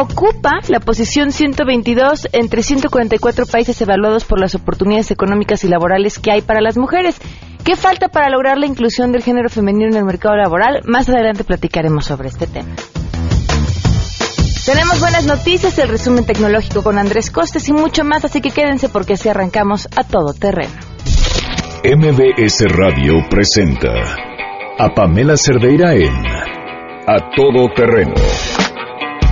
ocupa la posición 122 entre 144 países evaluados por las oportunidades económicas y laborales que hay para las mujeres. ¿Qué falta para lograr la inclusión del género femenino en el mercado laboral? Más adelante platicaremos sobre este tema. Tenemos buenas noticias, el resumen tecnológico con Andrés Costes y mucho más, así que quédense porque así arrancamos a todo terreno. MBS Radio presenta a Pamela Cerdeira en A Todo Terreno,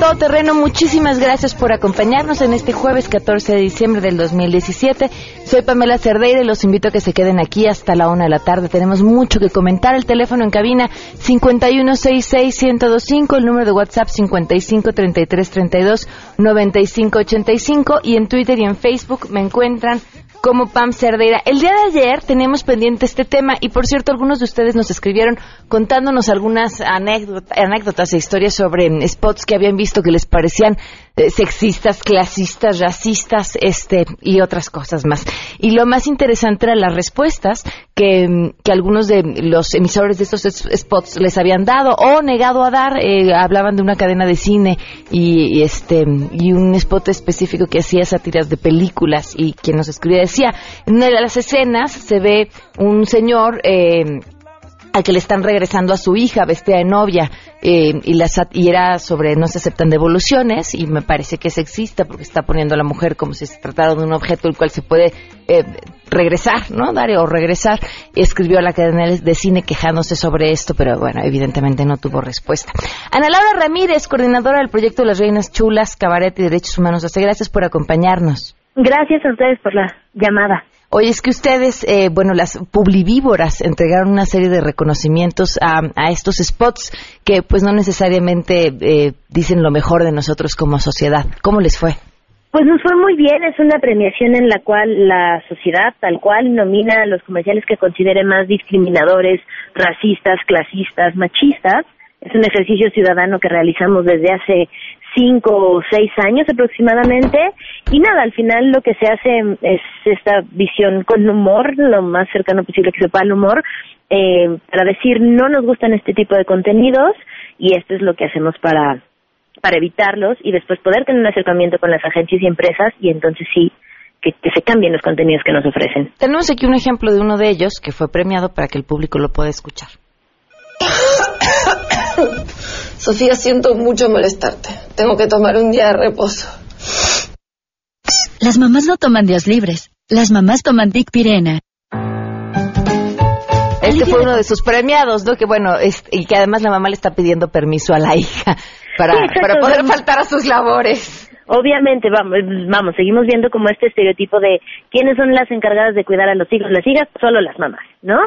Todo terreno, muchísimas gracias por acompañarnos en este jueves 14 de diciembre del 2017. Soy Pamela Cerdeira y los invito a que se queden aquí hasta la una de la tarde. Tenemos mucho que comentar. El teléfono en cabina 5166125, el número de WhatsApp 5533329585 y en Twitter y en Facebook me encuentran como Pam Cerdeira. El día de ayer teníamos pendiente este tema y por cierto algunos de ustedes nos escribieron contándonos algunas anécdotas e historias sobre mm, spots que habían visto que les parecían eh, sexistas, clasistas, racistas, este y otras cosas más. Y lo más interesante eran las respuestas que, mm, que algunos de los emisores de estos spots les habían dado o negado a dar. Eh, hablaban de una cadena de cine y, este y un spot específico que hacía sátiras de películas y quien nos escribía decía en una de las escenas se ve un señor eh, al que le están regresando a su hija vestida de novia eh, y, la, y era sobre no se aceptan devoluciones y me parece que es sexista porque está poniendo a la mujer como si se tratara de un objeto el cual se puede eh, regresar, ¿no? Dar o regresar. Escribió a la cadena de cine quejándose sobre esto, pero bueno, evidentemente no tuvo respuesta. Ana Laura Ramírez, coordinadora del proyecto Las Reinas Chulas, Cabaret y Derechos Humanos. Hace gracias por acompañarnos. Gracias a ustedes por la llamada. Oye, es que ustedes, eh, bueno, las publivívoras entregaron una serie de reconocimientos a, estos spots que pues no necesariamente eh, dicen lo mejor de nosotros como sociedad. ¿Cómo les fue? Pues nos fue muy bien, es una premiación en la cual la sociedad tal cual nomina a los comerciales que considere más discriminadores, racistas, clasistas, machistas. Es un ejercicio ciudadano que realizamos desde hace cinco o seis años aproximadamente y nada, al final lo que se hace es esta visión con humor, lo más cercano posible que sepa al humor, eh, para decir no nos gustan este tipo de contenidos y esto es lo que hacemos para para evitarlos y después poder tener un acercamiento con las agencias y empresas y entonces sí que, que, se cambien los contenidos que nos ofrecen. Tenemos aquí un ejemplo de uno de ellos que fue premiado para que el público lo pueda escuchar. Sofía, siento mucho molestarte. Tengo que tomar un día de reposo. Las mamás no toman días libres. Las mamás toman Dick Pirena. Este fue uno de sus premiados, ¿no? Que bueno, y que además la mamá le está pidiendo permiso a la hija para, para poder faltar a sus labores. Obviamente, vamos, vamos, seguimos viendo como este estereotipo de quiénes son las encargadas de cuidar a los hijos. Las hijas, solo las mamás, ¿no?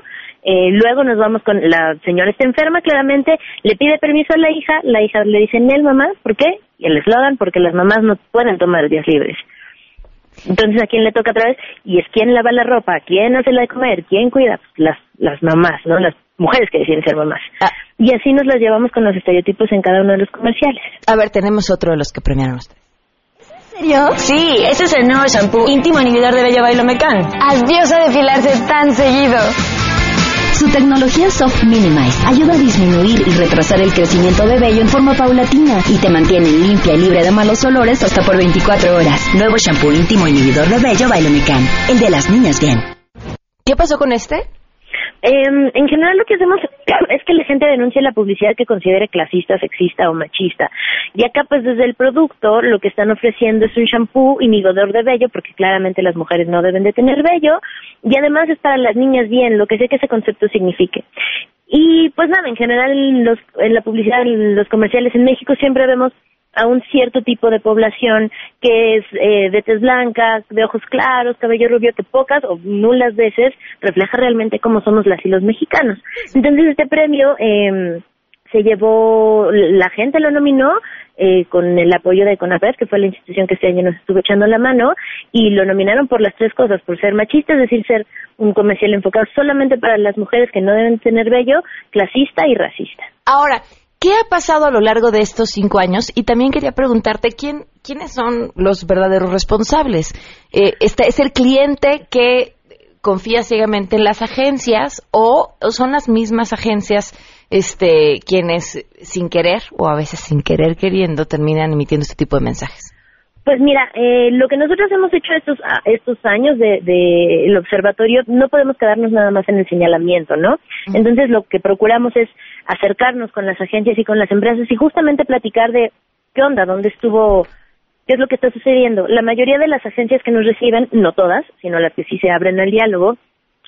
Eh, luego nos vamos con la señora está enferma, claramente, le pide permiso a la hija, la hija le dice, Nel, mamá, ¿por qué? Y el eslogan, porque las mamás no pueden tomar días libres. Entonces, ¿a quién le toca otra vez? Y es quién lava la ropa, quién hace la de comer, quién cuida, pues, las, las mamás, ¿no? Las mujeres que deciden ser mamás. Ah. Y así nos las llevamos con los estereotipos en cada uno de los comerciales. A ver, tenemos otro de los que premiaron ustedes. ¿En serio? Sí, ese es el nuevo shampoo íntimo inhibidor de Bello Bailo Mecan. Adiós a depilarse tan seguido. Su tecnología Soft Minimize ayuda a disminuir y retrasar el crecimiento de vello en forma paulatina y te mantiene limpia y libre de malos olores hasta por 24 horas. Nuevo shampoo íntimo inhibidor de vello Bailomecan, el de las niñas bien. ¿Qué pasó con este? Eh, en general lo que hacemos es que la gente denuncie la publicidad que considere clasista, sexista o machista. Y acá pues desde el producto lo que están ofreciendo es un shampoo inhibidor de vello, porque claramente las mujeres no deben de tener vello, y además es las niñas bien, lo que sé que ese concepto signifique. Y pues nada, en general los, en la publicidad, en los comerciales en México siempre vemos a un cierto tipo de población que es eh, de tez blanca, de ojos claros, cabello rubio, que pocas o nulas veces refleja realmente cómo somos las y los mexicanos. Entonces este premio eh, se llevó, la gente lo nominó eh, con el apoyo de CONAPRED, que fue la institución que este año nos estuvo echando la mano, y lo nominaron por las tres cosas, por ser machista, es decir, ser un comercial enfocado solamente para las mujeres que no deben tener vello, clasista y racista. Ahora, ¿qué ha pasado a lo largo de estos cinco años? Y también quería preguntarte, ¿quién, ¿quiénes son los verdaderos responsables? Eh, este ¿Es el cliente que confía ciegamente en las agencias o son las mismas agencias este, quienes sin querer o a veces sin querer queriendo terminan emitiendo este tipo de mensajes? Pues mira, eh, lo que nosotros hemos hecho estos estos años del de, el observatorio, no podemos quedarnos nada más en el señalamiento, ¿no? Entonces lo que procuramos es acercarnos con las agencias y con las empresas y justamente platicar de qué onda, dónde estuvo, qué es lo que está sucediendo. La mayoría de las agencias que nos reciben, no todas, sino las que sí se abren al diálogo,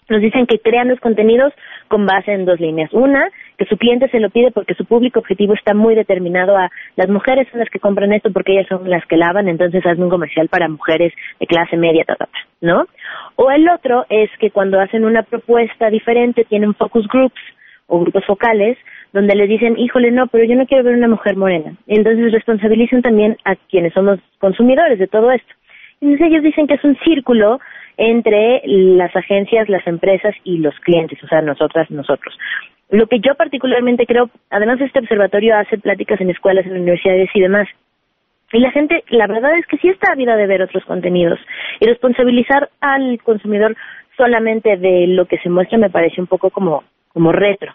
nos dicen que crean los contenidos con base en dos líneas. Una, que su cliente se lo pide porque su público objetivo está muy determinado a las mujeres son las que compran esto porque ellas son las que lavan, entonces hacen un comercial para mujeres de clase media, ta, ta, ta, ¿no? O el otro es que cuando hacen una propuesta diferente tienen focus groups o grupos focales donde les dicen, híjole, no, pero yo no quiero ver una mujer morena. Entonces responsabilizan también a quienes somos consumidores de todo esto. Entonces ellos dicen que es un círculo entre las agencias, las empresas y los clientes, o sea, nosotras, nosotros. Lo que yo particularmente creo, además este observatorio hace pláticas en escuelas, en universidades y demás, y la gente, la verdad es que sí está ávida de ver otros contenidos. Y responsabilizar al consumidor solamente de lo que se muestra me parece un poco como, como retro.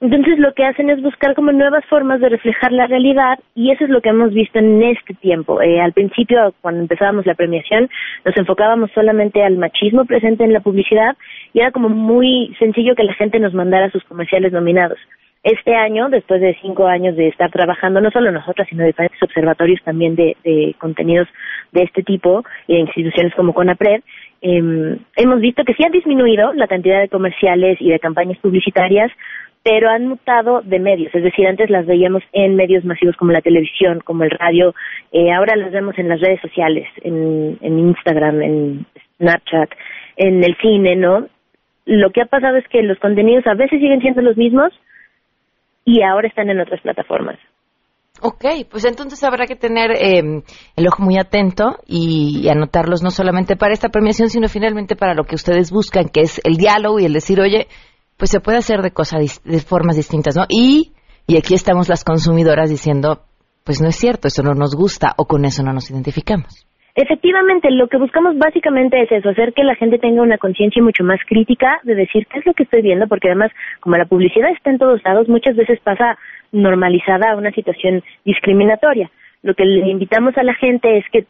Entonces lo que hacen es buscar como nuevas formas de reflejar la realidad y eso es lo que hemos visto en este tiempo. Eh, al principio, cuando empezábamos la premiación, nos enfocábamos solamente al machismo presente en la publicidad y era como muy sencillo que la gente nos mandara sus comerciales nominados. Este año, después de cinco años de estar trabajando, no solo nosotras, sino diferentes observatorios también de, de contenidos de este tipo y de instituciones como CONAPRED, eh, hemos visto que sí ha disminuido la cantidad de comerciales y de campañas publicitarias, pero han mutado de medios, es decir, antes las veíamos en medios masivos como la televisión, como el radio, eh, ahora las vemos en las redes sociales, en, Instagram, en Snapchat, en el cine, ¿no? Lo que ha pasado es que los contenidos a veces siguen siendo los mismos y ahora están en otras plataformas. Ok, pues entonces habrá que tener eh, el ojo muy atento y, anotarlos no solamente para esta premiación, sino finalmente para lo que ustedes buscan, que es el diálogo y el decir, oye, pues se puede hacer de cosas de formas distintas, ¿no? Y y aquí estamos las consumidoras diciendo, pues no es cierto, eso no nos gusta o con eso no nos identificamos. Efectivamente, lo que buscamos básicamente es eso, hacer que la gente tenga una conciencia mucho más crítica de decir qué es lo que estoy viendo, porque además, como la publicidad está en todos lados, muchas veces pasa normalizada a una situación discriminatoria. Lo que le invitamos a la gente es que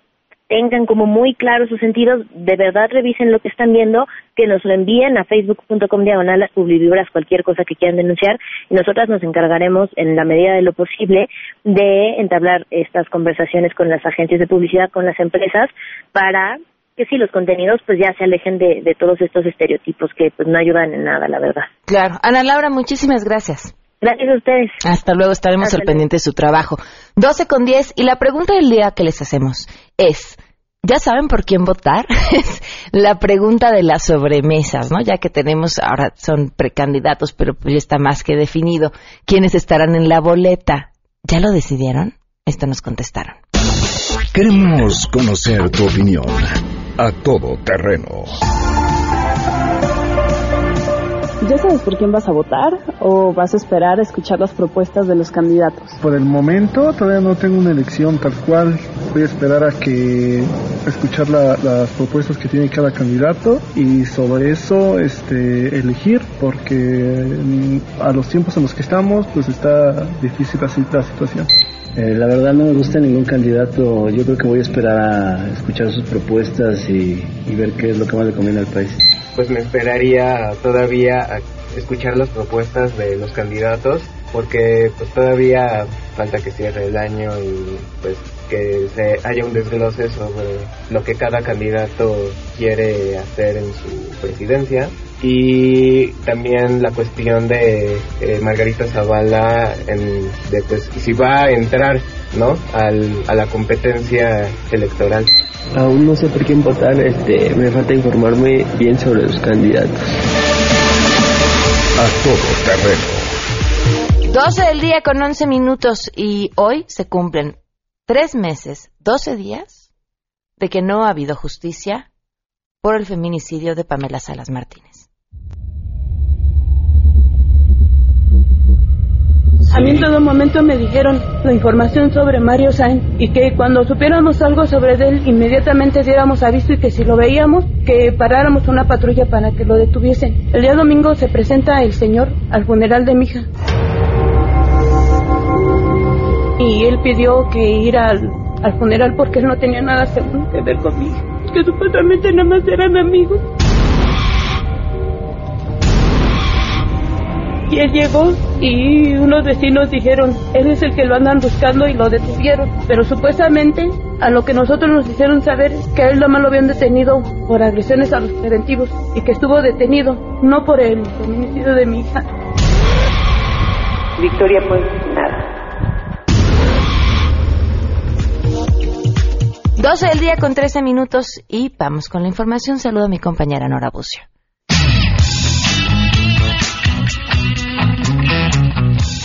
tengan como muy claros sus sentidos, de verdad revisen lo que están viendo, que nos lo envíen a facebook.com diagonal las publivibras, cualquier cosa que quieran denunciar, y nosotras nos encargaremos, en la medida de lo posible, de entablar estas conversaciones con las agencias de publicidad, con las empresas, para que sí, los contenidos pues ya se alejen de, de todos estos estereotipos que pues no ayudan en nada, la verdad. Claro. Ana Laura, muchísimas gracias. Gracias a ustedes. Hasta luego, estaremos al pendiente de su trabajo. 12 con 10 y la pregunta del día que les hacemos es, ¿ya saben por quién votar? es la pregunta de las sobremesas, ¿no? Ya que tenemos, ahora son precandidatos, pero pues ya está más que definido quiénes estarán en la boleta. ¿Ya lo decidieron? Esto nos contestaron. Queremos conocer tu opinión a todo terreno ¿Ya sabes por quién vas a votar o vas a esperar a escuchar las propuestas de los candidatos? Por el momento todavía no tengo una elección tal cual. Voy a esperar a que escuchar las propuestas que tiene cada candidato y sobre eso este elegir porque mm, a los tiempos en los que estamos pues está difícil así la situación. Eh, la verdad no me gusta ningún candidato. Yo creo que voy a esperar a escuchar sus propuestas y, y ver qué es lo que más le conviene al país pues me esperaría todavía a escuchar las propuestas de los candidatos porque pues todavía falta que cierre el año y pues que se haya un desglose sobre lo que cada candidato quiere hacer en su presidencia y también la cuestión de eh, Margarita Zavala en, de pues si va a entrar no Al, a la competencia electoral Aún no sé por quién votar, este, me falta informarme bien sobre los candidatos. A todo terreno 12 del día con 11 minutos y hoy se cumplen tres meses, 12 días de que no ha habido justicia por el feminicidio de Pamela Salas Martínez. A mí en todo momento me dijeron la información sobre Mario Sainz y que cuando supiéramos algo sobre él inmediatamente diéramos aviso y que si lo veíamos que paráramos una patrulla para que lo detuviesen. El día domingo se presenta el señor al funeral de mi hija. Y él pidió que ir al, al funeral porque él no tenía nada seguro que ver conmigo, que supuestamente nada más eran amigos. Y él llegó y unos vecinos dijeron, él es el que lo andan buscando y lo detuvieron. Pero supuestamente a lo que nosotros nos hicieron saber que a él nada más lo habían detenido por agresiones a los preventivos y que estuvo detenido, no por el feminicidio de mi hija. Victoria pues nada. 12 del día con 13 minutos y vamos con la información. Saludo a mi compañera Nora Bucio.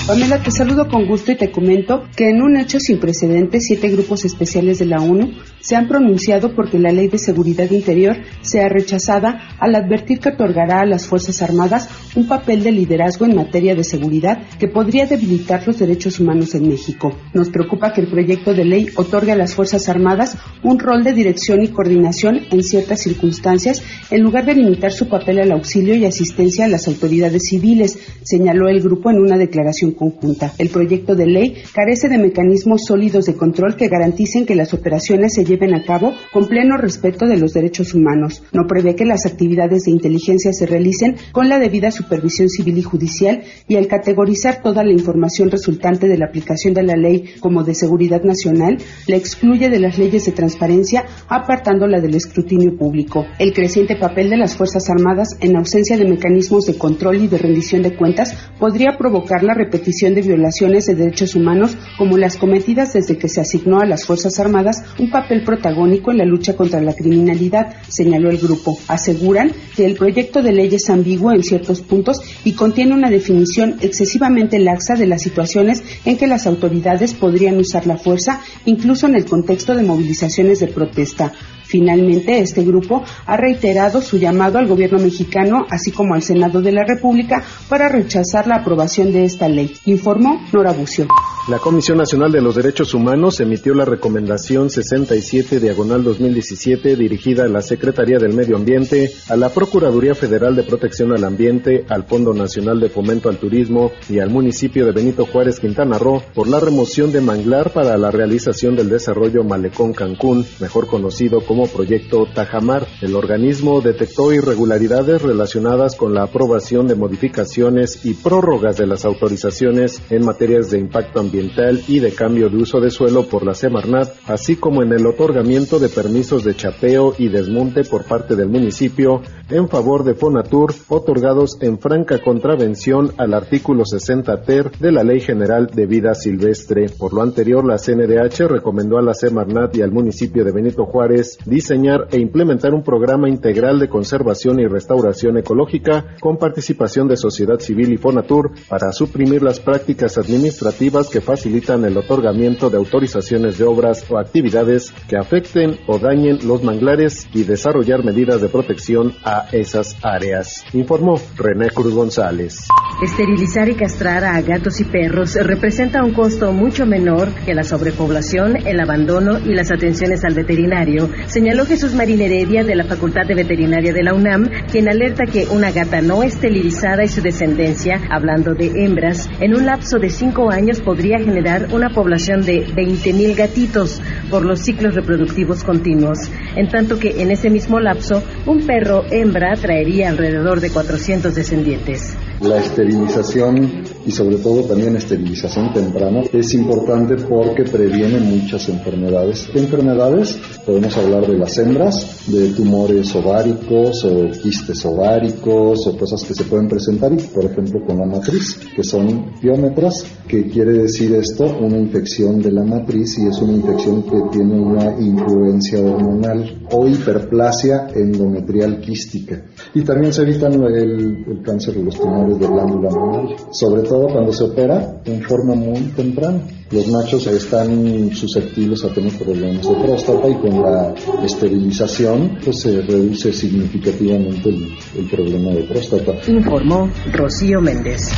Pamela, te saludo con gusto y te comento que en un hecho sin precedentes, siete grupos especiales de la ONU se han pronunciado porque la Ley de Seguridad Interior sea rechazada al advertir que otorgará a las Fuerzas Armadas un papel de liderazgo en materia de seguridad que podría debilitar los derechos humanos en México. Nos preocupa que el proyecto de ley otorgue a las Fuerzas Armadas un rol de dirección y coordinación en ciertas circunstancias en lugar de limitar su papel al auxilio y asistencia a las autoridades civiles, señaló el grupo en una declaración conjunta. El proyecto de ley carece de mecanismos sólidos de control que garanticen que las operaciones se lleven a cabo con pleno respeto de los derechos humanos. No prevé que las actividades de inteligencia se realicen con la debida supervisión civil y judicial y al categorizar toda la información resultante de la aplicación de la ley como de seguridad nacional, la excluye de las leyes de transparencia, apartándola del escrutinio público. El creciente papel de las Fuerzas Armadas en ausencia de mecanismos de control y de rendición de cuentas podría provocar la repetición de violaciones de derechos humanos como las cometidas desde que se asignó a las Fuerzas Armadas un papel protagónico en la lucha contra la criminalidad, señaló el grupo. Aseguran que el proyecto de ley es ambiguo en ciertos puntos y contiene una definición excesivamente laxa de las situaciones en que las autoridades podrían usar la fuerza, incluso en el contexto de movilizaciones de protesta. Finalmente, este grupo ha reiterado su llamado al gobierno mexicano, así como al Senado de la República, para rechazar la aprobación de esta ley, informó Nora Bucio. La Comisión Nacional de los Derechos Humanos emitió la recomendación 67 diagonal 2017 dirigida a la Secretaría del Medio Ambiente, a la Procuraduría Federal de Protección al Ambiente, al Fondo Nacional de Fomento al Turismo y al municipio de Benito Juárez, Quintana Roo, por la remoción de manglar para la realización del desarrollo Malecón Cancún, mejor conocido como Proyecto Tajamar. El organismo detectó irregularidades relacionadas con la aprobación de modificaciones y prórrogas de las autorizaciones en materias de impacto ambiental y de cambio de uso de suelo por la Semarnat, así como en el otorgamiento de permisos de chapeo y desmonte por parte del municipio en favor de Fonatur, otorgados en franca contravención al artículo 60 ter de la Ley General de Vida Silvestre. Por lo anterior, la CNDH recomendó a la Semarnat y al municipio de Benito Juárez diseñar e implementar un programa integral de conservación y restauración ecológica con participación de sociedad civil y Fonatur para suprimir las prácticas administrativas que facilitan el otorgamiento de autorizaciones de obras o actividades que afecten o dañen los manglares y desarrollar medidas de protección a esas áreas, informó René Cruz González. Esterilizar y castrar a gatos y perros representa un costo mucho menor que la sobrepoblación, el abandono y las atenciones al veterinario, señaló Jesús Marín Heredia de la Facultad de Veterinaria de la UNAM, quien alerta que una gata no esterilizada y su descendencia, hablando de hembras, en un lapso de cinco años podría generar una población de 20.000 gatitos por los ciclos reproductivos continuos, en tanto que en ese mismo lapso un perro hembra traería alrededor de 400 descendientes. La esterilización y sobre todo también esterilización temprana es importante porque previene muchas enfermedades. ¿Qué enfermedades? Podemos hablar de las hembras, de tumores ováricos o quistes ováricos o cosas que se pueden presentar, por ejemplo con la matriz, que son piómetras, que quiere decir esto una infección de la matriz y es una infección que tiene una influencia hormonal o hiperplasia endometrial quística. y también se evitan el, cáncer de los tumores de glándula mamaria, sobre cuando se opera en forma muy temprana. Los machos están susceptibles a tener problemas de próstata y con la esterilización pues se reduce significativamente el, el problema de próstata. Informó Rocío Méndez.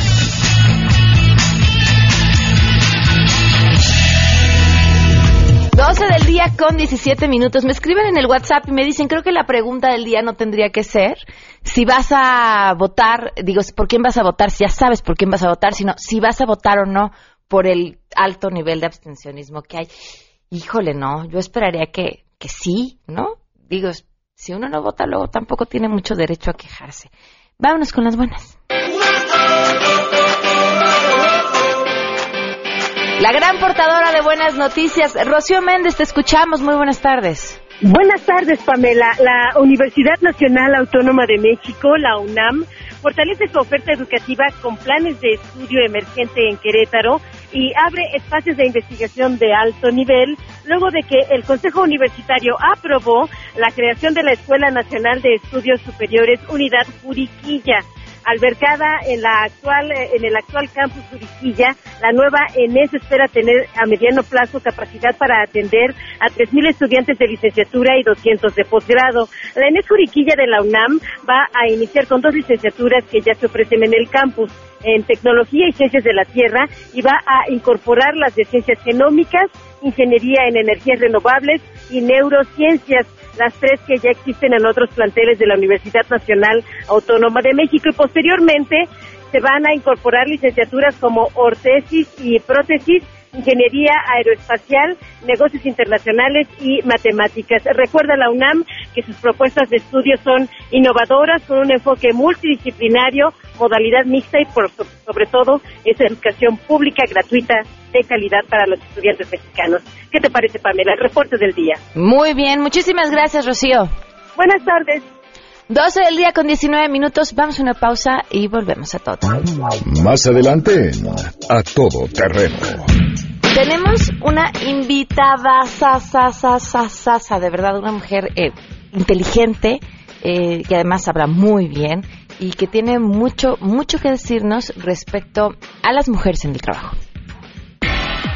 12 del día con 17 minutos. Me escriben en el WhatsApp y me dicen, creo que la pregunta del día no tendría que ser si vas a votar, digo, ¿por quién vas a votar? Si ya sabes por quién vas a votar, sino si vas a votar o no por el alto nivel de abstencionismo que hay. Híjole, no, yo esperaría que, que sí, ¿no? Digo, si uno no vota luego tampoco tiene mucho derecho a quejarse. Vámonos con las buenas. La gran portadora de buenas noticias, Rocío Méndez, te escuchamos. Muy buenas tardes. Buenas tardes, Pamela. La Universidad Nacional Autónoma de México, la UNAM, fortalece su oferta educativa con planes de estudio emergente en Querétaro y abre espacios de investigación de alto nivel luego de que el Consejo Universitario aprobó la creación de la Escuela Nacional de Estudios Superiores Unidad Juriquilla albergada en la actual en el actual campus Juriquilla, la nueva ENES espera tener a mediano plazo capacidad para atender a 3.000 estudiantes de licenciatura y 200 de posgrado. La ENES Juriquilla de la UNAM va a iniciar con dos licenciaturas que ya se ofrecen en el campus en Tecnología y Ciencias de la Tierra y va a incorporar las de Ciencias Genómicas, Ingeniería en Energías Renovables y Neurociencias las tres que ya existen en otros planteles de la Universidad Nacional Autónoma de México. Y posteriormente se van a incorporar licenciaturas como ortesis y prótesis Ingeniería Aeroespacial, Negocios Internacionales y Matemáticas. Recuerda la UNAM que sus propuestas de estudio son innovadoras con un enfoque multidisciplinario, modalidad mixta y por, sobre todo es educación pública gratuita de calidad para los estudiantes mexicanos. ¿Qué te parece, Pamela? El reporte del día. Muy bien, muchísimas gracias, Rocío. Buenas tardes. 12 del día con 19 minutos. Vamos a una pausa y volvemos a todo. Más adelante, a todo terreno. Tenemos una invitada, sa, sa, sa, sa, sa, de verdad, una mujer eh, inteligente, eh, que además habla muy bien y que tiene mucho, mucho que decirnos respecto a las mujeres en el trabajo.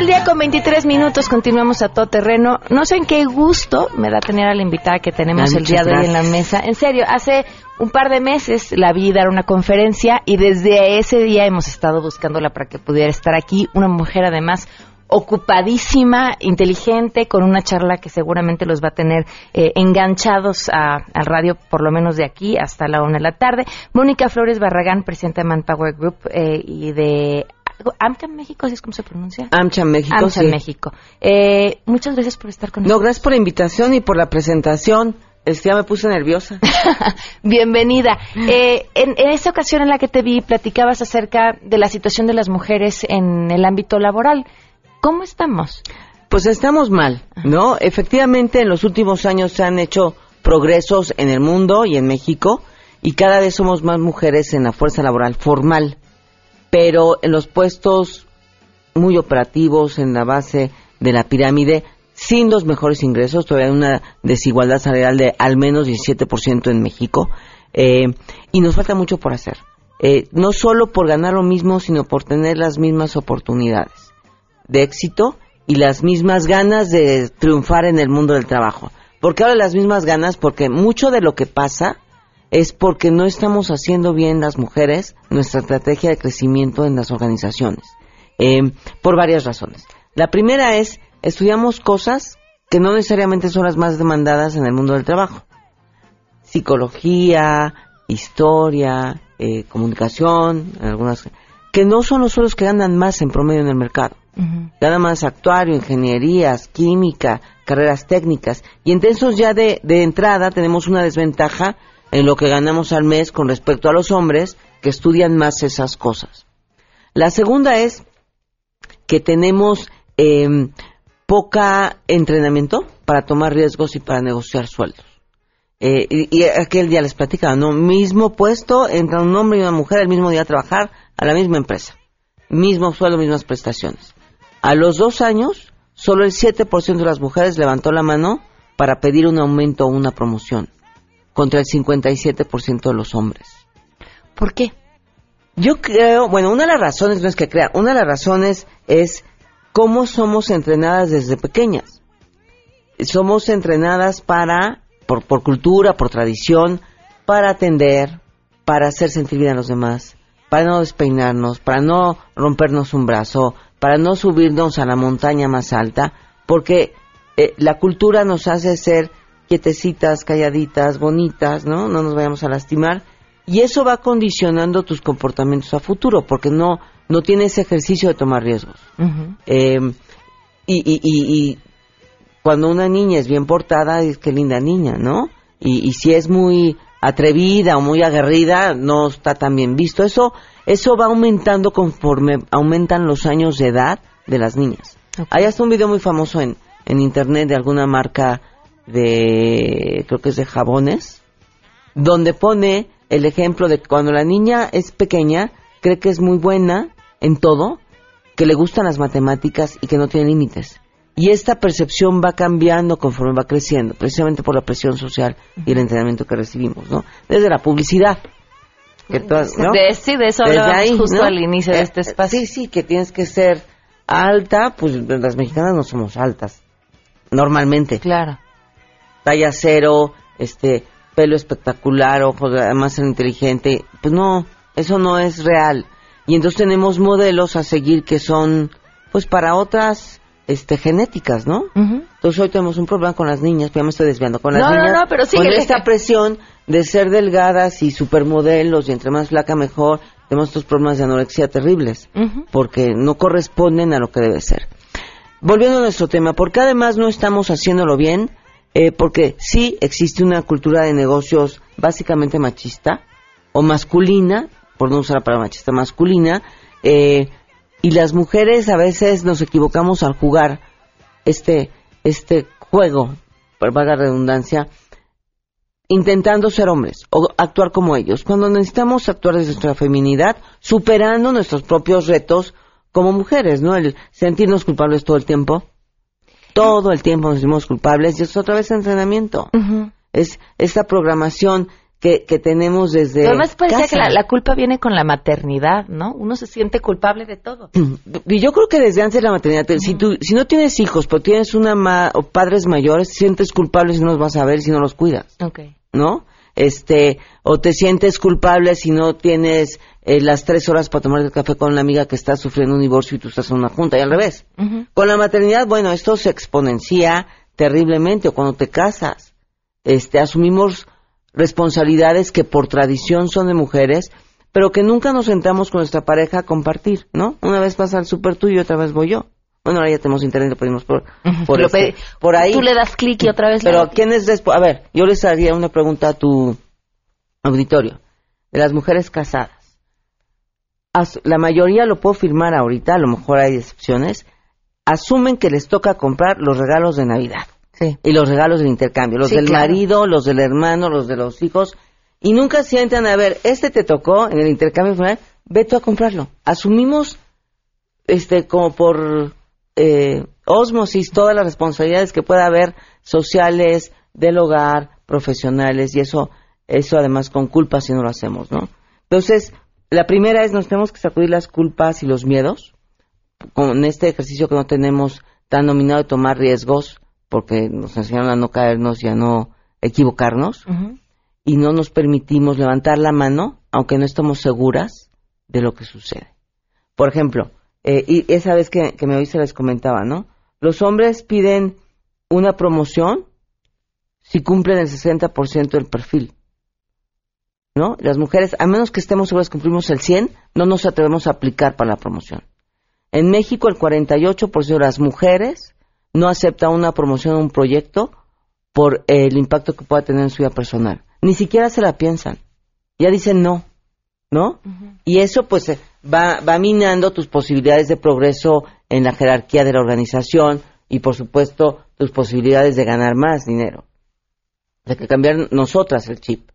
El día con 23 minutos, continuamos a todo terreno. No sé en qué gusto me da tener a la invitada que tenemos el día de hoy en la mesa. En serio, hace un par de meses la vi dar una conferencia y desde ese día hemos estado buscándola para que pudiera estar aquí. Una mujer además ocupadísima, inteligente, con una charla que seguramente los va a tener eh, enganchados al radio, por lo menos de aquí hasta la una de la tarde. Mónica Flores Barragán, presidenta de Manpower Group eh, y de AmCham México, ¿así es como se pronuncia? AmCham México, AmCham México. Eh, muchas gracias por estar con nosotros. No, gracias por la invitación y por la presentación. Es que ya me puse nerviosa. Bienvenida. Eh, en, en, esta ocasión en la que te vi, platicabas acerca de la situación de las mujeres en el ámbito laboral. ¿Cómo estamos? Pues estamos mal, ¿no? Efectivamente, en los últimos años se han hecho progresos en el mundo y en México y cada vez somos más mujeres en la fuerza laboral formal pero en los puestos muy operativos, en la base de la pirámide, sin los mejores ingresos, todavía hay una desigualdad salarial de al menos 17% en México, eh, y nos falta mucho por hacer. Eh, no solo por ganar lo mismo, sino por tener las mismas oportunidades de éxito y las mismas ganas de triunfar en el mundo del trabajo. Porque ahora las mismas ganas, porque mucho de lo que pasa es porque no estamos haciendo bien las mujeres nuestra estrategia de crecimiento en las organizaciones, eh, por varias razones. La primera es, estudiamos cosas que no necesariamente son las más demandadas en el mundo del trabajo. Psicología, historia, eh, comunicación, algunas que no son los suelos que ganan más en promedio en el mercado. Ganan más actuario, ingenierías, química, carreras técnicas. Y entonces ya de, de entrada tenemos una desventaja en lo que ganamos al mes con respecto a los hombres que estudian más esas cosas. La segunda es que tenemos eh, poca entrenamiento para tomar riesgos y para negociar sueldos. Eh, y, y, aquel día les platicaba, ¿no? Mismo puesto, entra un hombre y una mujer el mismo día a trabajar a la misma empresa. Mismo sueldo, mismas prestaciones. A los dos años, solo el 7% de las mujeres levantó la mano para pedir un aumento o una promoción, contra el 57% de los hombres. ¿Por qué? Yo creo, bueno, una de las razones no es que crea, una de las razones es cómo somos entrenadas desde pequeñas. Somos entrenadas para, por, por cultura, por tradición, para atender, para hacer sentir bien a los demás, para no despeinarnos, para no rompernos un brazo, para no subirnos a la montaña más alta, porque eh, la cultura nos hace ser quietecitas, calladitas, bonitas, ¿no? No nos vayamos a lastimar. Y eso va condicionando tus comportamientos a futuro, porque no, no tienes ejercicio de tomar riesgos. eh, y, y, y, y, cuando una niña es bien portada, es que linda niña, ¿no? Y, y si es muy atrevida o muy aguerrida, no está tan bien visto. Eso, eso va aumentando conforme aumentan los años de edad de las niñas. Okay. Hay hasta un video muy famoso en, en internet de alguna marca de, creo que es de jabones, donde pone el ejemplo de que cuando la niña es pequeña, cree que es muy buena en todo, que le gustan las matemáticas y que no tiene límites. Y esta percepción va cambiando conforme va creciendo, precisamente por la presión social y el entrenamiento que recibimos, ¿no? Desde la publicidad. Que todas, ¿no? de, sí, de eso Desde hablábamos ahí, justo ¿no? al inicio de Eh, este espacio. Sí, sí, que tienes que ser alta, pues las mexicanas no somos altas, normalmente. Claro. Talla cero, este, pelo espectacular, ojos además ser inteligente, pues no, eso no es real. Y entonces tenemos modelos a seguir que son, pues para otras, este, genéticas, ¿no? Entonces hoy tenemos un problema con las niñas, pero ya me estoy desviando, con las No, no, niñas, no, pero con esta presión de ser delgadas y supermodelos y entre más flaca mejor, tenemos estos problemas de anorexia terribles, porque no corresponden a lo que debe ser. Volviendo a nuestro tema, porque además no estamos haciéndolo bien, eh, porque sí existe una cultura de negocios básicamente machista o masculina, por no usar la palabra machista, masculina, eh, y las mujeres a veces nos equivocamos al jugar este, este juego, por valga la redundancia, intentando ser hombres o actuar como ellos, cuando necesitamos actuar desde nuestra feminidad, superando nuestros propios retos como mujeres, ¿no? El sentirnos culpables todo el tiempo, todo el tiempo nos sentimos culpables y es otra vez entrenamiento. Es esta programación que, que tenemos desde Pero además parecía casa. que la, la culpa viene con la maternidad, ¿no? Uno se siente culpable de todo. Y yo creo que desde antes de la maternidad, si, tú, si no tienes hijos, pero tienes una ma- o padres mayores, te sientes culpable si no los vas a ver, si no los cuidas. Ok. ¿no? Este, o te sientes culpable si no tienes eh, las tres horas para tomar el café con la amiga que está sufriendo un divorcio y tú estás en una junta, y al revés. Con la maternidad, bueno, esto se exponencia terriblemente, o cuando te casas, este, asumimos responsabilidades que por tradición son de mujeres, pero que nunca nos sentamos con nuestra pareja a compartir, ¿no? Una vez pasa el súper tú y otra vez voy yo. Bueno, ahora ya tenemos internet, lo pedimos por, este- por ahí. Tú le das clic y otra vez Pero ¿quién es después? A ver, yo les haría una pregunta a tu auditorio. De las mujeres casadas. As- La mayoría lo puedo firmar ahorita, a lo mejor hay excepciones. Asumen que les toca comprar los regalos de Navidad. Y los regalos del intercambio. Los Sí, del claro. marido, los del hermano, los de los hijos. Y nunca sientan a ver, este te tocó en el intercambio final, ve tú a comprarlo. Asumimos, este, como por eh, osmosis, todas las responsabilidades que pueda haber sociales, del hogar, profesionales, y eso, eso además con culpa si no lo hacemos, ¿no? Entonces, la primera es nos tenemos que sacudir las culpas y los miedos, con este ejercicio que no tenemos tan nominado de tomar riesgos, porque nos enseñaron a no caernos y a no equivocarnos, y no nos permitimos levantar la mano, aunque no estamos seguras de lo que sucede. Por ejemplo, eh, y esa vez que, que me oíste les comentaba, ¿no? Los hombres piden una promoción si cumplen el 60% del perfil. ¿no? Las mujeres, a menos que estemos seguras que cumplimos el 100, no nos atrevemos a aplicar para la promoción. En México, el 48% de las mujeres no acepta una promoción o un proyecto por el impacto que pueda tener en su vida personal. Ni siquiera se la piensan. Ya dicen no, ¿no? Y eso, pues, eh, va, va minando tus posibilidades de progreso en la jerarquía de la organización y, por supuesto, tus posibilidades de ganar más dinero. Hay que cambiar nosotras el chip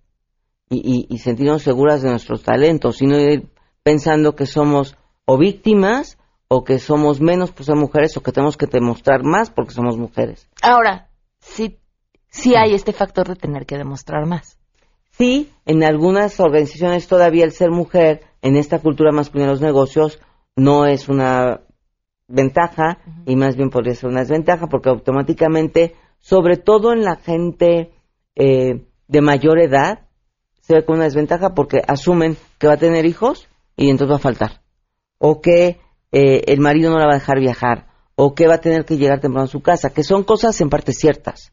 y, y, sentirnos seguras de nuestros talentos, sino ir pensando que somos o víctimas o que somos menos por ser mujeres o que tenemos que demostrar más porque somos mujeres. Ahora, sí, sí hay este factor de tener que demostrar más. Sí, en algunas organizaciones todavía el ser mujer en esta cultura masculina de los negocios no es una ventaja y más bien podría ser una desventaja porque automáticamente, sobre todo en la gente eh, de mayor edad, se ve como una desventaja porque asumen que va a tener hijos y entonces va a faltar. O que eh, el marido no la va a dejar viajar. O que va a tener que llegar temprano a su casa. Que son cosas en parte ciertas.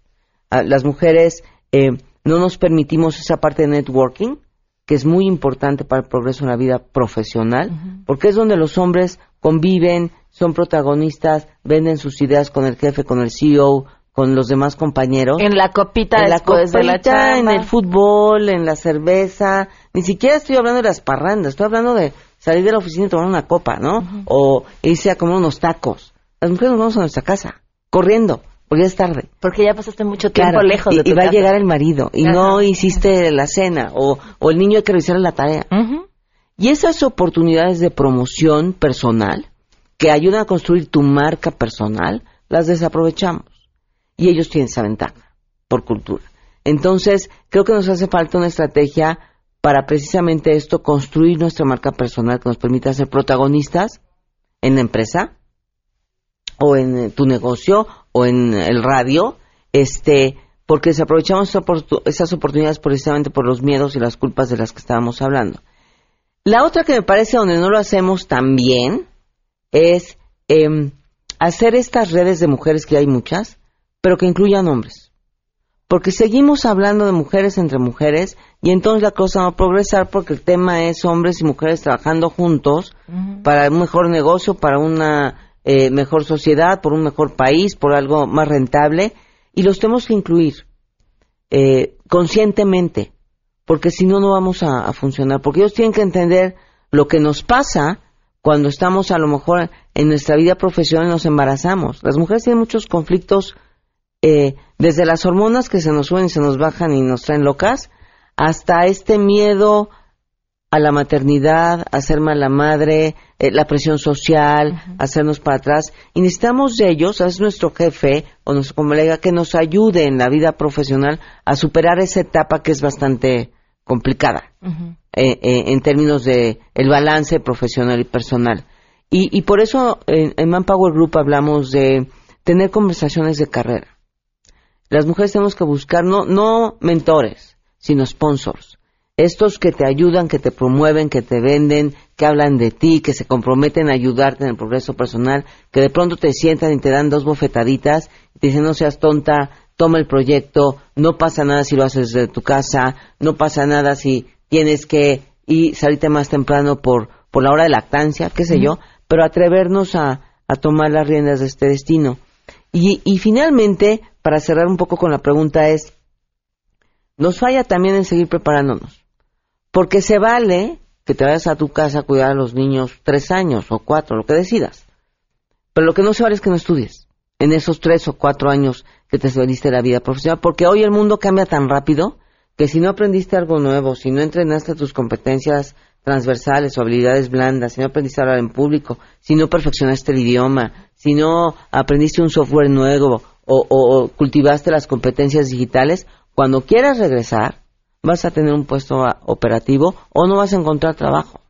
Ah, las mujeres eh, no nos permitimos esa parte de networking, que es muy importante para el progreso en la vida profesional, porque es donde los hombres conviven, son protagonistas, venden sus ideas con el jefe, con el CEO, con los demás compañeros. En la copita en la después de la chamba. en el fútbol, en la cerveza. Ni siquiera estoy hablando de las parrandas, estoy hablando de salir de la oficina y tomar una copa, ¿no? O irse a comer unos tacos. Las mujeres nos vamos a nuestra casa, corriendo, porque ya es tarde. Porque ya pasaste mucho tiempo lejos y, de tu y va casa. a llegar el marido y no hiciste la cena o, o el niño hay que revisar la tarea. Y esas oportunidades de promoción personal que ayudan a construir tu marca personal, las desaprovechamos y ellos tienen esa ventaja por cultura. Entonces, creo que nos hace falta una estrategia para precisamente esto, construir nuestra marca personal que nos permita ser protagonistas en la empresa o en eh, tu negocio o en el radio, este, porque desaprovechamos esas oportunidades precisamente por los miedos y las culpas de las que estábamos hablando. La otra que me parece donde no lo hacemos tan bien es eh, hacer estas redes de mujeres que hay muchas, pero que incluyan hombres. Porque seguimos hablando de mujeres entre mujeres y entonces la cosa no va a progresar porque el tema es hombres y mujeres trabajando juntos para un mejor negocio, para una eh, mejor sociedad, por un mejor país, por algo más rentable y los tenemos que incluir eh, conscientemente porque si no, no vamos a, funcionar. Porque ellos tienen que entender lo que nos pasa cuando estamos a lo mejor en nuestra vida profesional nos embarazamos. Las mujeres tienen muchos conflictos eh, desde las hormonas que se nos suben y se nos bajan y nos traen locas, hasta este miedo a la maternidad, a ser mala madre, eh, la presión social, hacernos para atrás. Y necesitamos de ellos, es nuestro jefe o nuestro colega, que nos ayude en la vida profesional a superar esa etapa que es bastante complicada eh, eh, en términos de el balance profesional y personal. Y, y por eso en, en Manpower Group hablamos de tener conversaciones de carrera. Las mujeres tenemos que buscar no, no mentores, sino sponsors. Estos que te ayudan, que te promueven, que te venden, que hablan de ti, que se comprometen a ayudarte en el progreso personal, que de pronto te sientan y te dan dos bofetaditas y te dicen no seas tonta, toma el proyecto, no pasa nada si lo haces desde tu casa, no pasa nada si tienes que ir, salirte más temprano por, por la hora de lactancia, qué sé yo, pero atrevernos a, a tomar las riendas de este destino. Y, y finalmente, para cerrar un poco con la pregunta es, nos falla también en seguir preparándonos. Porque se vale que te vayas a tu casa a cuidar a los niños tres años o cuatro, lo que decidas. Pero lo que no se vale es que no estudies en esos tres o cuatro años que te saliste la vida profesional. Porque hoy el mundo cambia tan rápido que si no aprendiste algo nuevo, si no entrenaste tus competencias transversales o habilidades blandas, si no aprendiste a hablar en público, si no perfeccionaste el idioma, si no aprendiste un software nuevo o cultivaste las competencias digitales, cuando quieras regresar vas a tener un puesto a- operativo o no vas a encontrar trabajo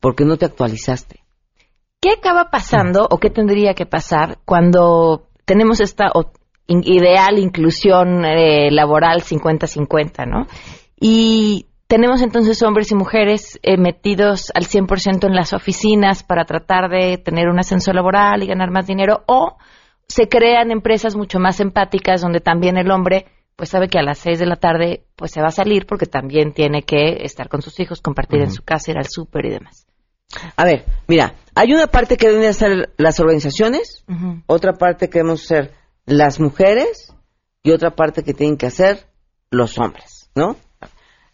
porque no te actualizaste. ¿Qué acaba pasando o qué tendría que pasar cuando tenemos esta ideal inclusión eh, laboral 50-50, ¿no? Y tenemos entonces hombres y mujeres eh, metidos al 100% en las oficinas para tratar de tener un ascenso laboral y ganar más dinero o se crean empresas mucho más empáticas donde también el hombre pues sabe que a las 6 de la tarde pues se va a salir porque también tiene que estar con sus hijos, compartir en su casa, ir al súper y demás. A ver, mira, hay una parte que deben hacer las organizaciones, otra parte que debemos hacer las mujeres y otra parte que tienen que hacer los hombres, ¿no?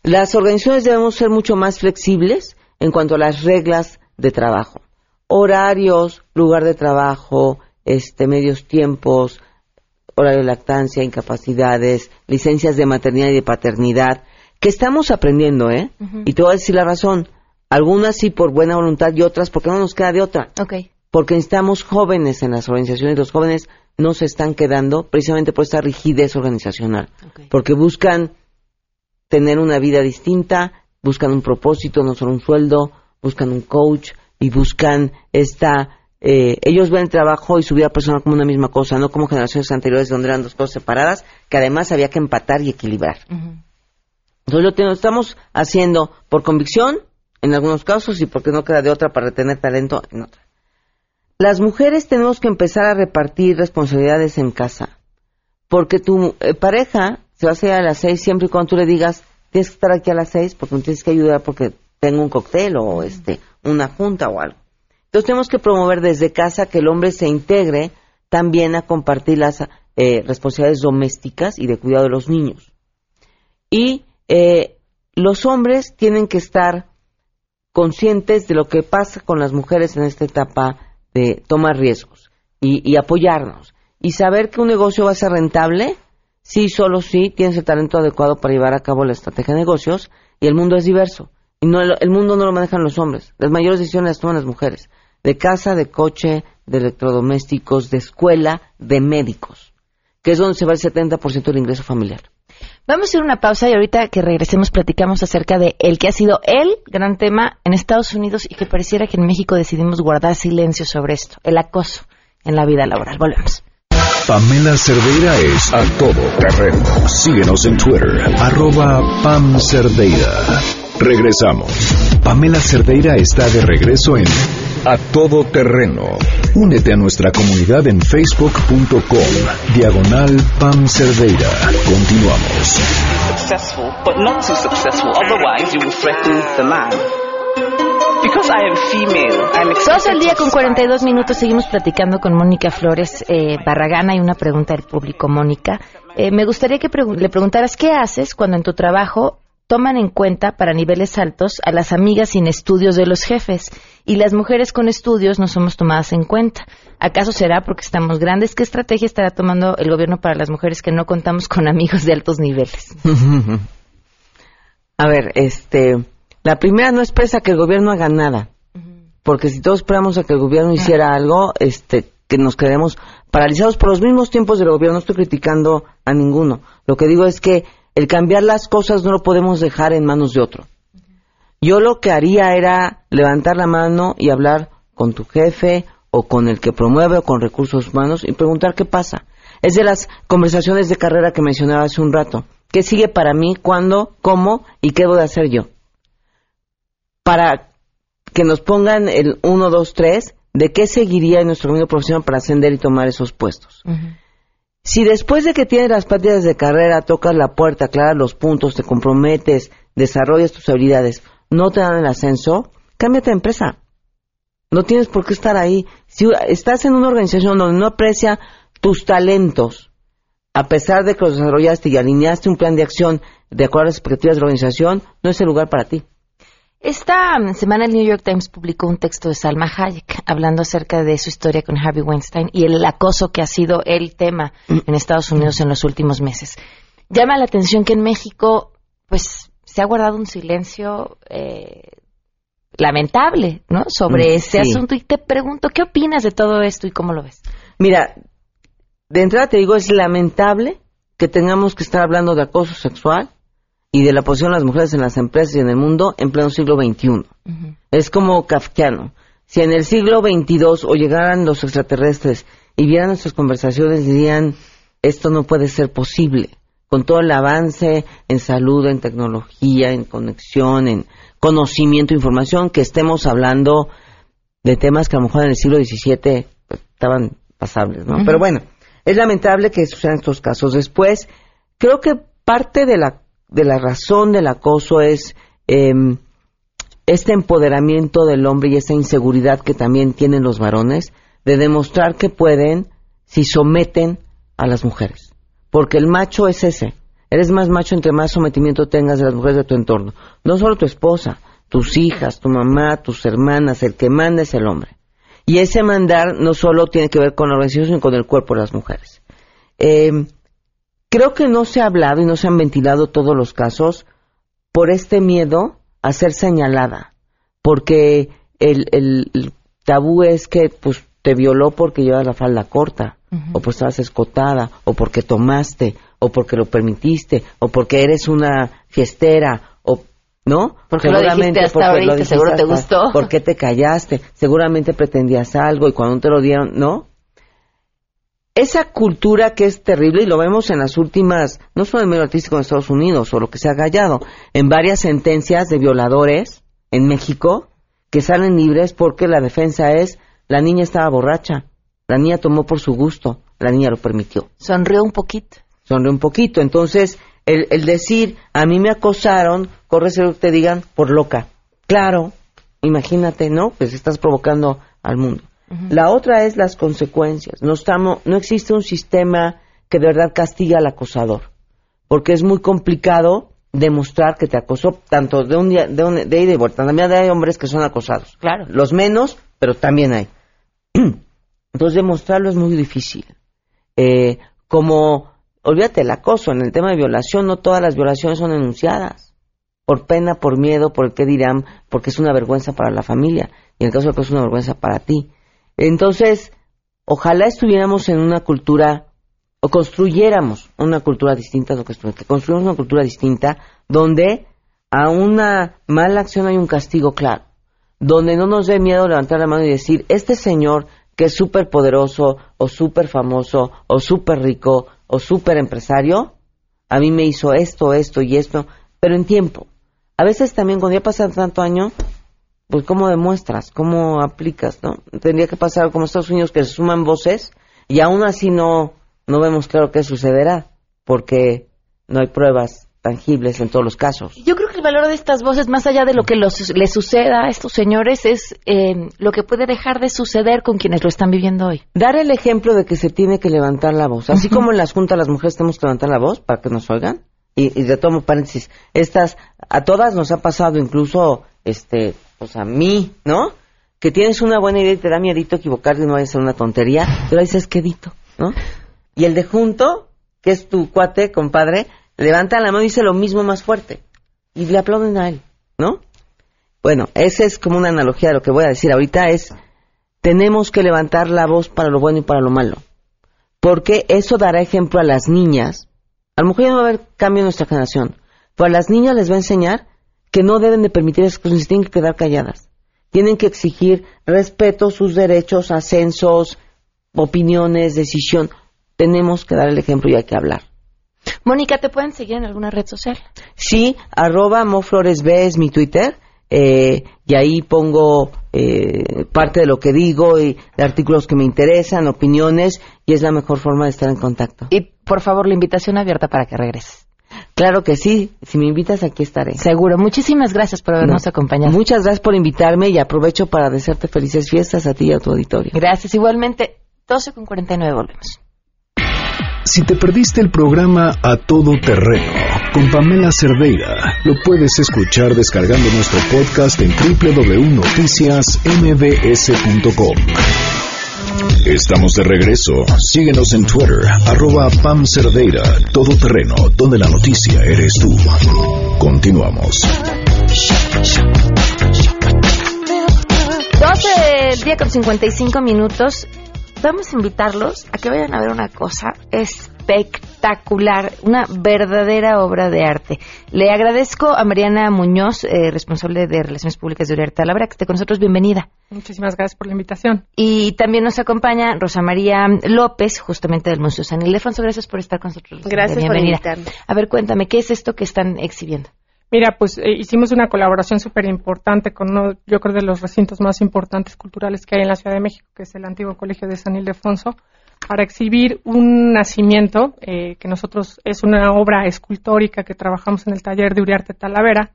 Las organizaciones debemos ser mucho más flexibles en cuanto a las reglas de trabajo. Horarios, lugar de trabajo, este, medios tiempos, horario de lactancia, incapacidades, licencias de maternidad y de paternidad, que estamos aprendiendo, ¿eh? Y te voy a decir la razón. Algunas sí por buena voluntad y otras porque no nos queda de otra. Okay. Porque necesitamos jóvenes en las organizaciones. Los jóvenes no se están quedando precisamente por esta rigidez organizacional. Porque buscan tener una vida distinta, buscan un propósito, no solo un sueldo, buscan un coach y buscan esta... Eh, ellos ven el trabajo y su vida personal como una misma cosa, no como generaciones anteriores donde eran dos cosas separadas, que además había que empatar y equilibrar. Entonces lo, lo estamos haciendo por convicción, en algunos casos, y porque no queda de otra para retener talento en otra. Las mujeres tenemos que empezar a repartir responsabilidades en casa, porque tu eh, pareja se va a hacer a las seis siempre y cuando tú le digas, tienes que estar aquí a las seis porque me tienes que ayudar porque tengo un cóctel o este, una junta o algo. Entonces tenemos que promover desde casa que el hombre se integre también a compartir las eh, responsabilidades domésticas y de cuidado de los niños. Y eh, los hombres tienen que estar conscientes de lo que pasa con las mujeres en esta etapa de tomar riesgos y, apoyarnos. Y saber que un negocio va a ser rentable si solo si tienes el talento adecuado para llevar a cabo la estrategia de negocios y el mundo es diverso. Y no, el, mundo no lo manejan los hombres. Las mayores decisiones las toman las mujeres. De casa, de coche, de electrodomésticos, de escuela, de médicos. Que es donde se va el 70% del ingreso familiar. Vamos a hacer una pausa y ahorita que regresemos platicamos acerca de el que ha sido el gran tema en Estados Unidos y que pareciera que en México decidimos guardar silencio sobre esto, el acoso en la vida laboral. Volvemos. Pamela Cerdeira es a todo terreno. Síguenos en Twitter, arroba Pam Cerdeira. Regresamos. Pamela Cerdeira está de regreso en A Todo Terreno. Únete a nuestra comunidad en facebook.com. Diagonal Pam Cerdeira. Continuamos. Successful, but not too successful. Otherwise, you will threaten the man. Because I am female, I'm Dos al día con 42 minutos. Seguimos platicando con Mónica Flores eh, Barragana. Hay una pregunta del público, Mónica. Eh, me gustaría que le preguntaras qué haces cuando en tu trabajo toman en cuenta para niveles altos a las amigas sin estudios de los jefes y las mujeres con estudios no somos tomadas en cuenta. ¿Acaso será porque estamos grandes? ¿Qué estrategia estará tomando el gobierno para las mujeres que no contamos con amigos de altos niveles? a ver, este, la primera no expresa que el gobierno haga nada, porque si todos esperamos a que el gobierno hiciera algo, este, que nos quedemos paralizados por los mismos tiempos del gobierno. No estoy criticando a ninguno. Lo que digo es que el cambiar las cosas no lo podemos dejar en manos de otro. Yo lo que haría era levantar la mano y hablar con tu jefe o con el que promueve o con recursos humanos y preguntar qué pasa. Es de las conversaciones de carrera que mencionaba hace un rato. ¿Qué sigue para mí? ¿Cuándo? ¿Cómo? ¿Y qué voy a hacer yo? Para que nos pongan el 1, 2, 3 de qué seguiría en nuestro camino profesional para ascender y tomar esos puestos. Si después de que tienes las prácticas de carrera, tocas la puerta, aclaras los puntos, te comprometes, desarrollas tus habilidades, no te dan el ascenso, cámbiate de empresa. No tienes por qué estar ahí. Si estás en una organización donde no aprecia tus talentos, a pesar de que los desarrollaste y alineaste un plan de acción de acuerdo a las expectativas de la organización, no es el lugar para ti. Esta semana el New York Times publicó un texto de Salma Hayek hablando acerca de su historia con Harvey Weinstein y el acoso que ha sido el tema en Estados Unidos en los últimos meses. Llama la atención que en México, pues, se ha guardado un silencio eh, lamentable, ¿no? Sobre mm, ese asunto. Y te pregunto, ¿qué opinas de todo esto y cómo lo ves? Mira, de entrada te digo, es lamentable que tengamos que estar hablando de acoso sexual y de la posición de las mujeres en las empresas y en el mundo en pleno siglo XXI. Es como kafkiano. Si en el siglo XXII o llegaran los extraterrestres y vieran nuestras conversaciones, dirían, esto no puede ser posible. Con todo el avance en salud, en tecnología, en conexión, en conocimiento, información, que estemos hablando de temas que a lo mejor en el siglo XVII estaban pasables, ¿no? Pero bueno, es lamentable que sucedan estos casos. Después, creo que parte de la, de la razón del acoso es em, este empoderamiento del hombre y esa inseguridad que también tienen los varones de demostrar que pueden si someten a las mujeres. Porque el macho es ese. Eres más macho entre más sometimiento tengas de las mujeres de tu entorno. No solo tu esposa, tus hijas, tu mamá, tus hermanas, el que manda es el hombre. Y ese mandar no solo tiene que ver con la organización, sino con el cuerpo de las mujeres. Eh, creo que no se ha hablado y no se han ventilado todos los casos por este miedo a ser señalada. Porque el, el tabú es que pues te violó porque llevas la falda corta, o pues estabas escotada, o porque tomaste, o porque lo permitiste, o porque eres una fiestera, o ¿no? Porque lo dijiste hasta ahorita, seguro te gustó. Porque te callaste, seguramente pretendías algo y cuando te lo dieron, ¿no? Esa cultura que es terrible y lo vemos en las últimas, no solo en el medio artístico en Estados Unidos o lo que se ha callado, en varias sentencias de violadores en México que salen libres porque la defensa es la niña estaba borracha, la niña tomó por su gusto, la niña lo permitió. Sonrió un poquito. Sonrió un poquito. Entonces, el, el decir, a mí me acosaron, corre ser que te digan por loca. Claro, imagínate, ¿no? Pues estás provocando al mundo. La otra es las consecuencias. No, estamos, no existe un sistema que de verdad castiga al acosador, porque es muy complicado demostrar que te acosó tanto de un día de, un, de ida y vuelta. También hay hombres que son acosados. Claro. Los menos, pero también hay. Entonces demostrarlo es muy difícil. Eh, como, olvídate, el acoso, en el tema de violación, no todas las violaciones son denunciadas. Por pena, por miedo, por el qué dirán, porque es una vergüenza para la familia. Y en el caso de que es una vergüenza para ti. Entonces, ojalá estuviéramos en una cultura, o construyéramos una cultura distinta, lo que, construyamos una cultura distinta, donde a una mala acción hay un castigo claro. Donde no nos dé miedo levantar la mano y decir, este señor que es súper poderoso o súper famoso o súper rico o súper empresario, a mí me hizo esto, esto y esto, pero en tiempo. A veces también cuando ya pasa tanto año, pues cómo demuestras, cómo aplicas, ¿no? Tendría que pasar como Estados Unidos que se suman voces y aún así no, no vemos claro qué sucederá, porque no hay pruebas tangibles en todos los casos. Yo creo que el valor de estas voces, más allá de lo que los, les suceda a estos señores, es eh, lo que puede dejar de suceder con quienes lo están viviendo hoy. Dar el ejemplo de que se tiene que levantar la voz. Así como en las juntas las mujeres tenemos que levantar la voz para que nos oigan. Y, y retomo paréntesis, estas, a todas nos ha pasado, incluso, este, pues a mí, ¿no? Que tienes una buena idea y te da miedito equivocarte y no vayas a hacer una tontería, pero dices, quedito, ¿no? Y el de junto, que es tu cuate, compadre, levanta la mano y dice lo mismo más fuerte. Y le aplauden a él, ¿no? Bueno, esa es como una analogía de lo que voy a decir ahorita, es tenemos que levantar la voz para lo bueno y para lo malo. Porque eso dará ejemplo a las niñas. A lo mejor ya no va a haber cambio en nuestra generación, pero a las niñas les va a enseñar que no deben de permitir esas cosas, tienen que quedar calladas. Tienen que exigir respeto, sus derechos, ascensos, opiniones, decisión. Tenemos que dar el ejemplo y hay que hablar. Mónica, ¿te pueden seguir en alguna red social? Sí, arroba mofloresb es mi Twitter. Eh, y ahí pongo eh, parte de lo que digo y de artículos que me interesan, opiniones, y es la mejor forma de estar en contacto. Y por favor, la invitación abierta para que regreses. Claro que sí, si me invitas aquí estaré. Seguro, muchísimas gracias por habernos no. acompañado. Muchas gracias por invitarme y aprovecho para desearte felices fiestas a ti y a tu auditorio. Gracias, igualmente. 12 con 49 volvemos. Si te perdiste el programa A Todo Terreno con Pamela Cerdeira, lo puedes escuchar descargando nuestro podcast en www.noticiasmbs.com. Estamos de regreso. Síguenos en Twitter, arroba Pam Cerdeira, Todo Terreno, donde la noticia eres tú. Continuamos. 12 del día con 55 minutos vamos a invitarlos a que vayan a ver una cosa espectacular, una verdadera obra de arte. Le agradezco a Mariana Muñoz, eh, responsable de Relaciones Públicas de Uriarte Labra, que esté con nosotros. Bienvenida. Muchísimas gracias por la invitación. Y también nos acompaña Rosa María López, justamente del Museo San Ildefonso. Gracias por estar con nosotros. Gracias por invitarme. A ver, cuéntame, ¿qué es esto que están exhibiendo? Mira, pues eh, hicimos una colaboración súper importante con uno, yo creo, de los recintos más importantes culturales que hay en la Ciudad de México, que es el antiguo Colegio de San Ildefonso, para exhibir un nacimiento eh, que nosotros es una obra escultórica que trabajamos en el taller de Uriarte Talavera.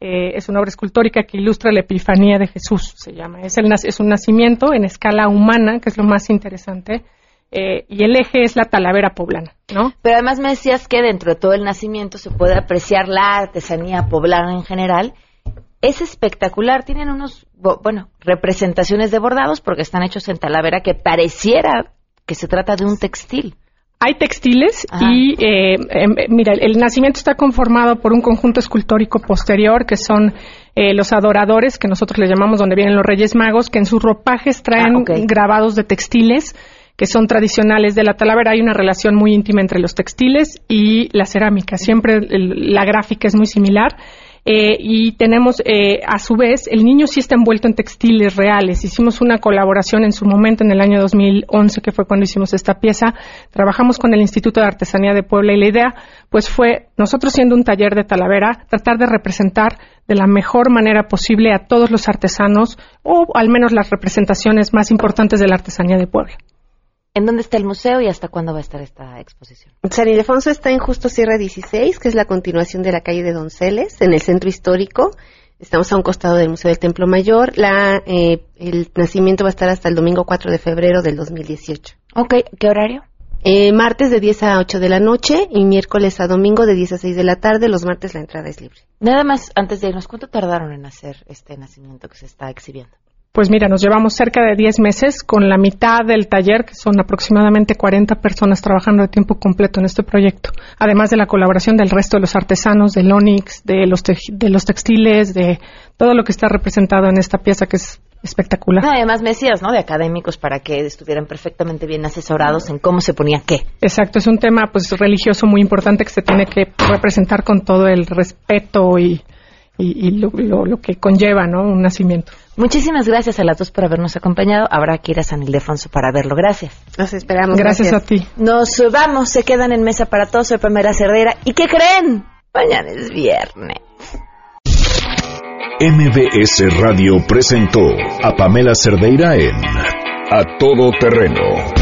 Eh, es una obra escultórica que ilustra la Epifanía de Jesús, se llama. Es, el, es un nacimiento en escala humana, que es lo más interesante, eh, y el eje es la Talavera poblana, ¿no? Pero además me decías que dentro de todo el nacimiento se puede apreciar la artesanía poblana en general. Es espectacular, tienen unos, bueno, representaciones de bordados porque están hechos en Talavera que pareciera que se trata de un textil. Hay textiles y, eh, em, mira, el nacimiento está conformado por un conjunto escultórico posterior que son eh, los adoradores, que nosotros le llamamos donde vienen los Reyes Magos, que en sus ropajes traen Ah, grabados de textiles que son tradicionales de la Talavera. Hay una relación muy íntima entre los textiles y la cerámica. Siempre el- la gráfica es muy similar. Eh, y tenemos, eh, a su vez, el niño sí está envuelto en textiles reales. Hicimos una colaboración en su momento, en el año 2011, que fue cuando hicimos esta pieza. Trabajamos con el Instituto de Artesanía de Puebla y la idea, pues fue, nosotros siendo un taller de Talavera, tratar de representar de la mejor manera posible a todos los artesanos, o al menos las representaciones más importantes de la artesanía de Puebla. ¿En dónde está el museo y hasta cuándo va a estar esta exposición? San Ildefonso está en Justo Sierra 16, que es la continuación de la calle de Donceles, en el centro histórico. Estamos a un costado del Museo del Templo Mayor. La, eh, el nacimiento va a estar hasta el domingo 4 de febrero del 2018. Ok, ¿qué horario? Eh, martes de 10 a 8 de la noche y miércoles a domingo de 10 a 6 de la tarde. Los martes la entrada es libre. Nada más, antes de irnos, ¿cuánto tardaron en hacer este nacimiento que se está exhibiendo? Pues mira, nos llevamos cerca de 10 meses con la mitad del taller, que son aproximadamente 40 personas trabajando de tiempo completo en este proyecto, además de la colaboración del resto de los artesanos, del Onix, de los, de los textiles, de todo lo que está representado en esta pieza que es espectacular. No, además me decías, ¿no? De académicos para que estuvieran perfectamente bien asesorados en cómo se ponía qué. Exacto, es un tema pues religioso muy importante que se tiene que representar con todo el respeto y, y- y lo, lo- lo que conlleva, ¿no? Un nacimiento. Muchísimas gracias a las dos por habernos acompañado. Habrá que ir a San Ildefonso para verlo. Gracias. Los esperamos. Gracias, a ti. Nos vamos, se quedan en mesa para todos. Soy Pamela Cerdeira. ¿Y qué creen? Mañana es viernes. MBS Radio presentó a Pamela Cerdeira en A Todo Terreno.